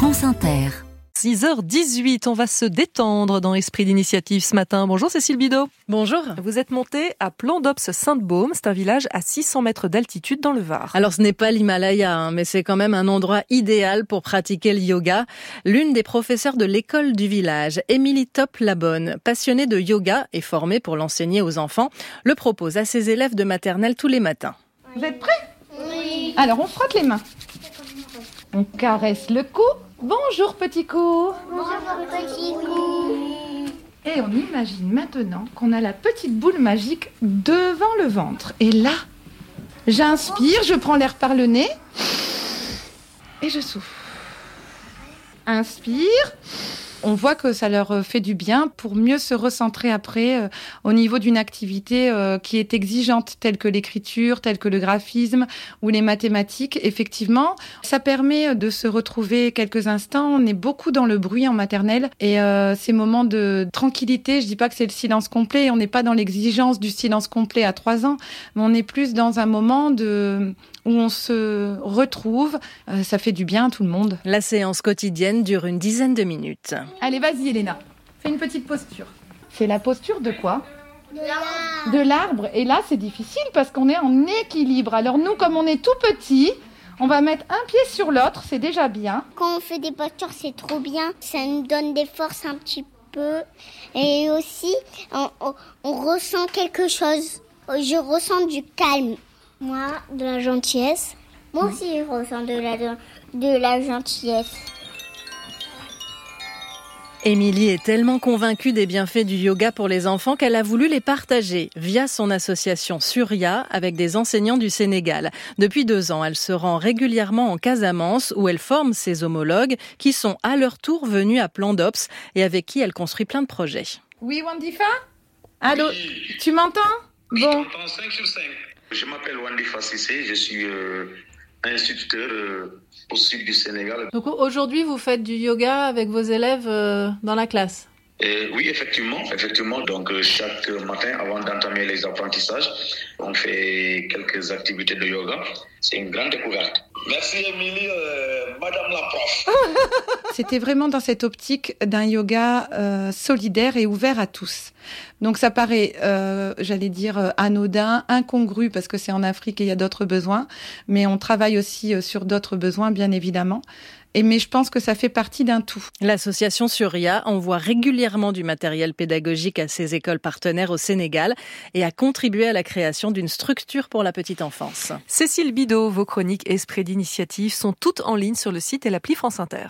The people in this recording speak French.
France Inter. 6h18, on va se détendre dans Esprit d'initiative ce matin. Bonjour Cécile Bidot. Bonjour. Vous êtes montée à Plandops Sainte-Baume, c'est un village à 600 mètres d'altitude dans le Var. Alors ce n'est pas l'Himalaya, hein, mais c'est quand même un endroit idéal pour pratiquer le yoga. L'une des professeurs de l'école du village, Émilie Top-Labonne, passionnée de yoga et formée pour l'enseigner aux enfants, le propose à ses élèves de maternelle tous les matins. Vous êtes prêts? Oui. Alors on frotte les mains. On caresse le cou. Bonjour petit cou. Bonjour petit cou. Et on imagine maintenant qu'on a la petite boule magique devant le ventre. Et là, j'inspire, je prends l'air par le nez et je souffle. Inspire. On voit que ça leur fait du bien pour mieux se recentrer après euh, au niveau d'une activité euh, qui est exigeante, telle que l'écriture, telle que le graphisme ou les mathématiques. Effectivement, ça permet de se retrouver quelques instants. On est beaucoup dans le bruit en maternelle et euh, ces moments de tranquillité, je dis pas que c'est le silence complet, on n'est pas dans l'exigence du silence complet à trois ans, mais on est plus dans un moment de où on se retrouve. Euh, ça fait du bien à tout le monde. La séance quotidienne dure une dizaine de minutes. Allez, vas-y, Elena. Fais une petite posture. C'est la posture de quoi? De l'arbre. Et là, c'est difficile parce qu'on est en équilibre. Alors nous, comme on est tout petit, on va mettre un pied sur l'autre, c'est déjà bien. Quand on fait des postures, c'est trop bien. Ça nous donne des forces un petit peu. Et aussi, on, on- on ressent quelque chose. Je ressens du calme. Moi, de la gentillesse. Moi aussi, je ressens de la, de la gentillesse. Émilie est tellement convaincue des bienfaits du yoga pour les enfants qu'elle a voulu les partager via son association Surya avec des enseignants du Sénégal. Depuis deux ans, elle se rend régulièrement en Casamance où elle forme ses homologues qui sont à leur tour venus à Plandops et avec qui elle construit plein de projets. Oui, Wandifa? Allô? Tu m'entends? Oui, Bon. t'entends 5 sur 5. Je m'appelle Wandi Fassissé, je suis euh, instituteur euh, au sud du Sénégal. Donc aujourd'hui, vous faites du yoga avec vos élèves euh, dans la classe? Et oui, effectivement, effectivement. Donc euh, chaque matin, avant d'entamer les apprentissages, on fait quelques activités de yoga. C'est une grande découverte. Merci Émilie, euh, Madame la prof. C'était vraiment dans cette optique d'un yoga euh, solidaire et ouvert à tous. Donc ça paraît, euh, j'allais dire, euh, anodin, incongru, parce que c'est en Afrique et il y a d'autres besoins, mais on travaille aussi sur d'autres besoins, bien évidemment. Et mais je pense que ça fait partie d'un tout. L'association Surya envoie régulièrement du matériel pédagogique à ses écoles partenaires au Sénégal et a contribué à la création d'une structure pour la petite enfance. Cécile Bidot, vos chroniques Esprit d'initiative sont toutes en ligne sur le site et l'appli France Inter.